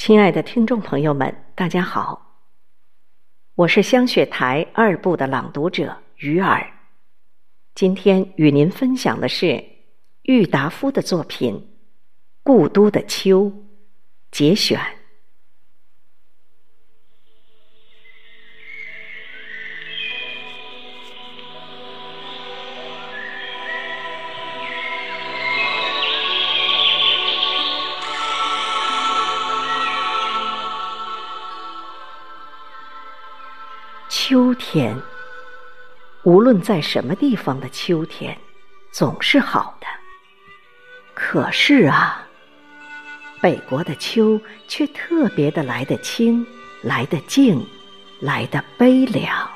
亲爱的听众朋友们，大家好，我是香雪台二部的朗读者鱼儿。今天与您分享的是郁达夫的作品《故都的秋》节选。秋天，无论在什么地方的秋天，总是好的。可是啊，北国的秋却特别的来得清，来得静，来得悲凉。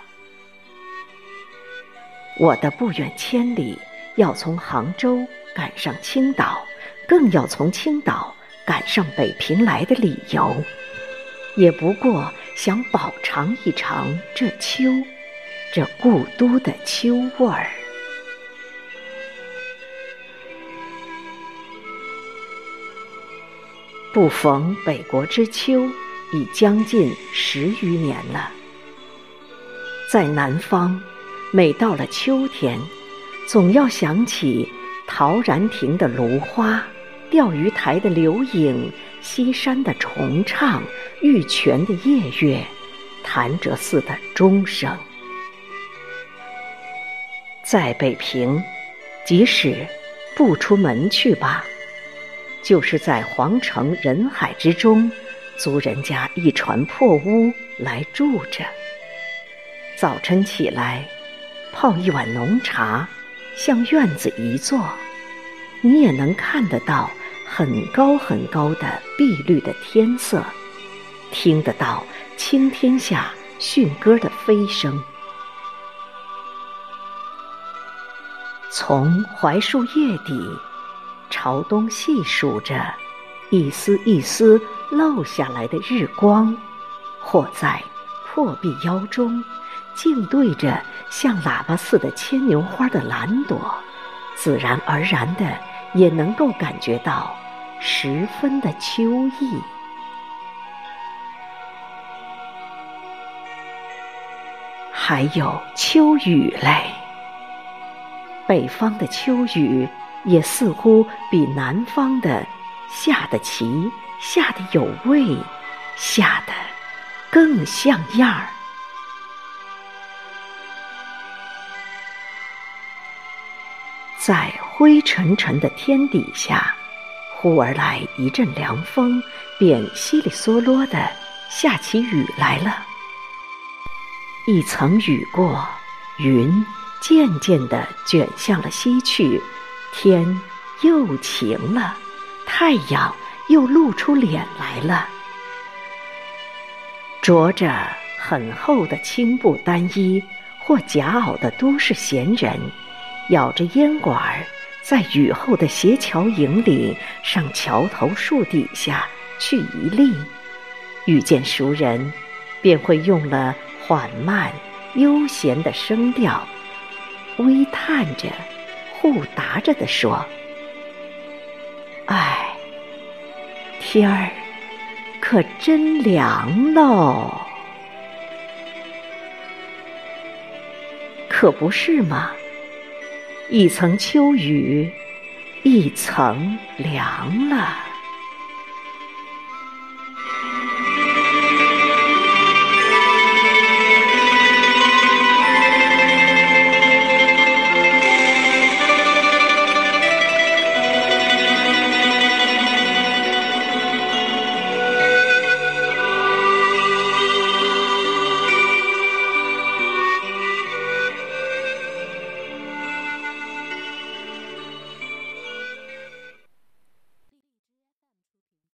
我的不远千里要从杭州赶上青岛，更要从青岛赶上北平来的理由，也不过。想饱尝一尝这秋，这故都的秋味儿。不逢北国之秋，已将近十余年了。在南方，每到了秋天，总要想起陶然亭的芦花，钓鱼台的柳影。西山的重唱，玉泉的夜月，潭柘寺的钟声，在北平，即使不出门去吧，就是在皇城人海之中，租人家一船破屋来住着。早晨起来，泡一碗浓茶，向院子一坐，你也能看得到。很高很高的碧绿的天色，听得到青天下驯鸽的飞声。从槐树叶底朝东细数着一丝一丝漏下来的日光，或在破壁腰中静对着像喇叭似的牵牛花的蓝朵，自然而然的也能够感觉到。十分的秋意，还有秋雨嘞。北方的秋雨也似乎比南方的下得齐，下得有味，下得更像样儿。在灰沉沉的天底下。忽而来一阵凉风，便稀里嗦啰的下起雨来了。一层雨过，云渐渐的卷向了西去，天又晴了，太阳又露出脸来了。着着很厚的青布单衣或夹袄的都市闲人，咬着烟管儿。在雨后的斜桥影里，上桥头树底下去一立，遇见熟人，便会用了缓慢悠闲的声调，微叹着、互答着的说：“哎，天儿可真凉喽，可不是吗？”一层秋雨，一层凉了。